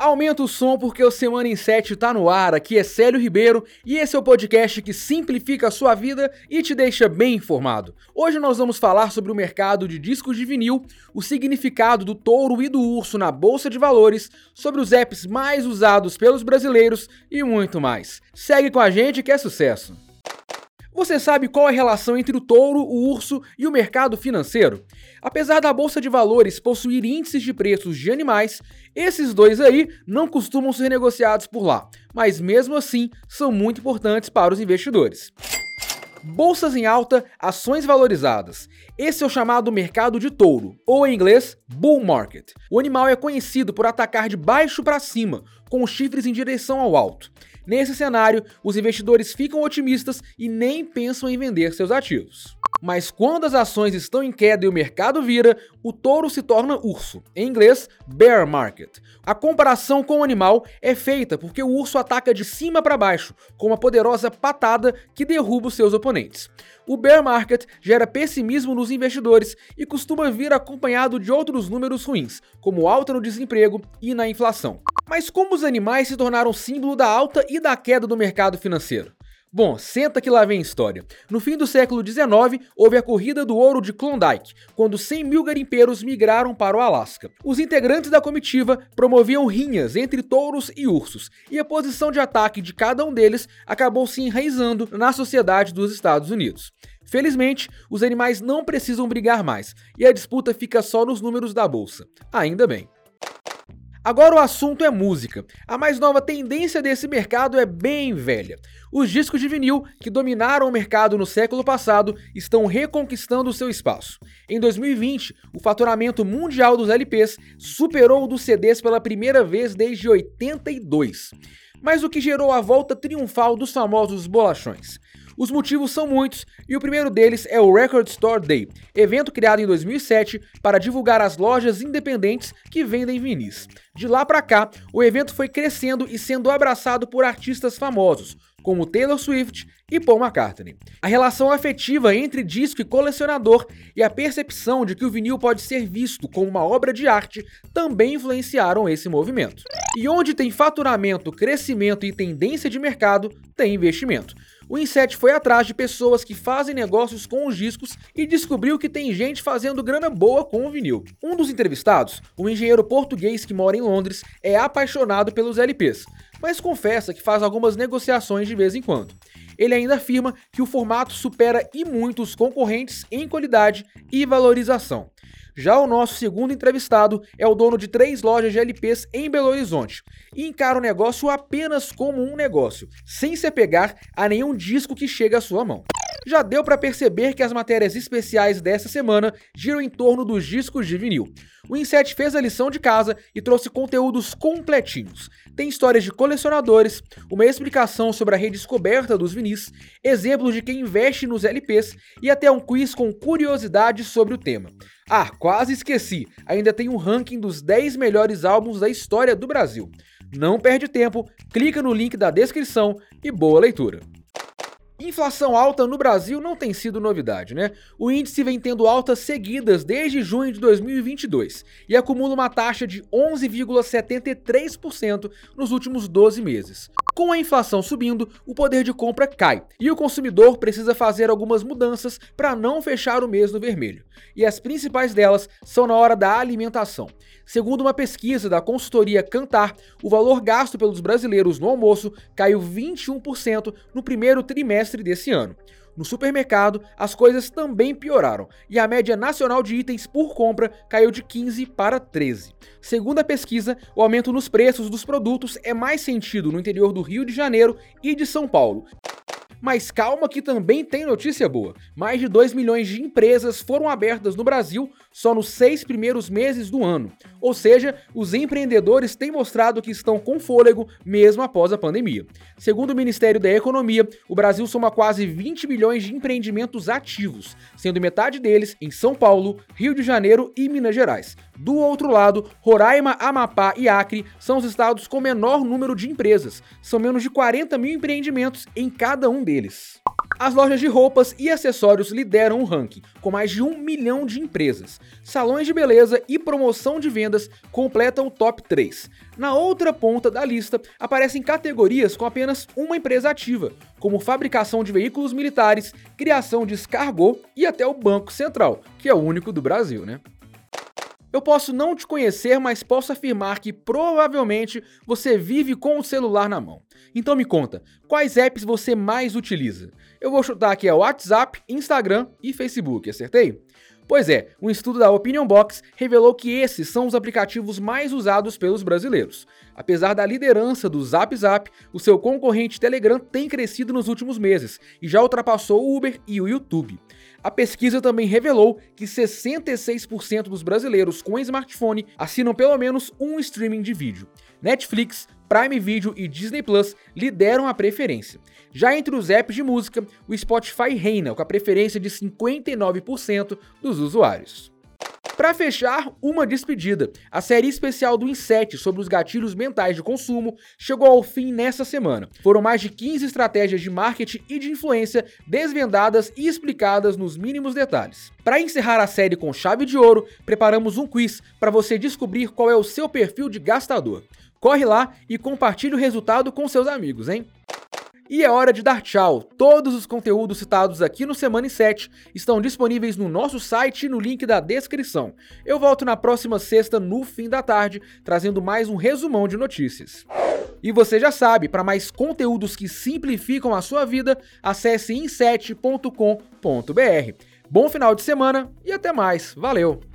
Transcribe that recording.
Aumenta o som porque o Semana em 7 tá no ar. Aqui é Célio Ribeiro e esse é o podcast que simplifica a sua vida e te deixa bem informado. Hoje nós vamos falar sobre o mercado de discos de vinil, o significado do touro e do urso na bolsa de valores, sobre os apps mais usados pelos brasileiros e muito mais. Segue com a gente que é sucesso. Você sabe qual é a relação entre o touro, o urso e o mercado financeiro? Apesar da bolsa de valores possuir índices de preços de animais, esses dois aí não costumam ser negociados por lá, mas mesmo assim são muito importantes para os investidores. Bolsas em alta, ações valorizadas. Esse é o chamado mercado de touro, ou em inglês, bull market. O animal é conhecido por atacar de baixo para cima, com os chifres em direção ao alto. Nesse cenário, os investidores ficam otimistas e nem pensam em vender seus ativos. Mas quando as ações estão em queda e o mercado vira, o touro se torna urso, em inglês, bear market. A comparação com o animal é feita porque o urso ataca de cima para baixo, com uma poderosa patada que derruba os seus oponentes. O bear market gera pessimismo nos investidores e costuma vir acompanhado de outros números ruins, como alta no desemprego e na inflação. Mas como os animais se tornaram símbolo da alta e da queda do mercado financeiro? Bom, senta que lá vem história. No fim do século XIX, houve a corrida do ouro de Klondike, quando 100 mil garimpeiros migraram para o Alasca. Os integrantes da comitiva promoviam rinhas entre touros e ursos, e a posição de ataque de cada um deles acabou se enraizando na sociedade dos Estados Unidos. Felizmente, os animais não precisam brigar mais, e a disputa fica só nos números da bolsa. Ainda bem. Agora o assunto é música. A mais nova tendência desse mercado é bem velha. Os discos de vinil, que dominaram o mercado no século passado, estão reconquistando seu espaço. Em 2020, o faturamento mundial dos LPs superou o dos CDs pela primeira vez desde 82. Mas o que gerou a volta triunfal dos famosos bolachões? Os motivos são muitos e o primeiro deles é o Record Store Day, evento criado em 2007 para divulgar as lojas independentes que vendem vinis. De lá para cá, o evento foi crescendo e sendo abraçado por artistas famosos, como Taylor Swift e Paul McCartney. A relação afetiva entre disco e colecionador e a percepção de que o vinil pode ser visto como uma obra de arte também influenciaram esse movimento. E onde tem faturamento, crescimento e tendência de mercado, tem investimento o Inset foi atrás de pessoas que fazem negócios com os discos e descobriu que tem gente fazendo grana boa com o vinil. Um dos entrevistados, um engenheiro português que mora em Londres, é apaixonado pelos LPs, mas confessa que faz algumas negociações de vez em quando. Ele ainda afirma que o formato supera e muito os concorrentes em qualidade e valorização. Já o nosso segundo entrevistado é o dono de três lojas de LPs em Belo Horizonte e encara o negócio apenas como um negócio, sem se apegar a nenhum disco que chega à sua mão. Já deu para perceber que as matérias especiais dessa semana giram em torno dos discos de vinil. O Inset fez a lição de casa e trouxe conteúdos completinhos. Tem histórias de colecionadores, uma explicação sobre a redescoberta dos vinis, exemplos de quem investe nos LPs e até um quiz com curiosidades sobre o tema. Ah, quase esqueci, ainda tem um ranking dos 10 melhores álbuns da história do Brasil. Não perde tempo, clica no link da descrição e boa leitura. Inflação alta no Brasil não tem sido novidade, né? O índice vem tendo altas seguidas desde junho de 2022 e acumula uma taxa de 11,73% nos últimos 12 meses. Com a inflação subindo, o poder de compra cai e o consumidor precisa fazer algumas mudanças para não fechar o mês no vermelho. E as principais delas são na hora da alimentação. Segundo uma pesquisa da consultoria Cantar, o valor gasto pelos brasileiros no almoço caiu 21% no primeiro trimestre desse ano. No supermercado, as coisas também pioraram e a média nacional de itens por compra caiu de 15 para 13. Segundo a pesquisa, o aumento nos preços dos produtos é mais sentido no interior do Rio de Janeiro e de São Paulo. Mas calma que também tem notícia boa. Mais de 2 milhões de empresas foram abertas no Brasil só nos seis primeiros meses do ano. Ou seja, os empreendedores têm mostrado que estão com fôlego mesmo após a pandemia. Segundo o Ministério da Economia, o Brasil soma quase 20 milhões de empreendimentos ativos, sendo metade deles em São Paulo, Rio de Janeiro e Minas Gerais. Do outro lado, Roraima, Amapá e Acre são os estados com menor número de empresas. São menos de 40 mil empreendimentos em cada um deles. As lojas de roupas e acessórios lideram o ranking, com mais de um milhão de empresas. Salões de beleza e promoção de vendas completam o top 3. Na outra ponta da lista aparecem categorias com apenas uma empresa ativa, como fabricação de veículos militares, criação de escargot e até o Banco Central, que é o único do Brasil, né? Eu posso não te conhecer, mas posso afirmar que provavelmente você vive com o celular na mão. Então me conta, quais apps você mais utiliza? Eu vou chutar aqui é WhatsApp, Instagram e Facebook, acertei? Pois é, um estudo da Opinion Box revelou que esses são os aplicativos mais usados pelos brasileiros. Apesar da liderança do Zap Zap, o seu concorrente Telegram tem crescido nos últimos meses e já ultrapassou o Uber e o YouTube. A pesquisa também revelou que 66% dos brasileiros com smartphone assinam pelo menos um streaming de vídeo. Netflix, Prime Video e Disney Plus lideram a preferência. Já entre os apps de música, o Spotify reina com a preferência de 59% dos usuários. Para fechar, uma despedida. A série especial do Inset sobre os gatilhos mentais de consumo chegou ao fim nessa semana. Foram mais de 15 estratégias de marketing e de influência desvendadas e explicadas nos mínimos detalhes. Para encerrar a série com chave de ouro, preparamos um quiz para você descobrir qual é o seu perfil de gastador. Corre lá e compartilhe o resultado com seus amigos, hein? E é hora de dar tchau. Todos os conteúdos citados aqui no Semana em 7 estão disponíveis no nosso site e no link da descrição. Eu volto na próxima sexta, no fim da tarde, trazendo mais um resumão de notícias. E você já sabe, para mais conteúdos que simplificam a sua vida, acesse in7.com.br. Bom final de semana e até mais. Valeu!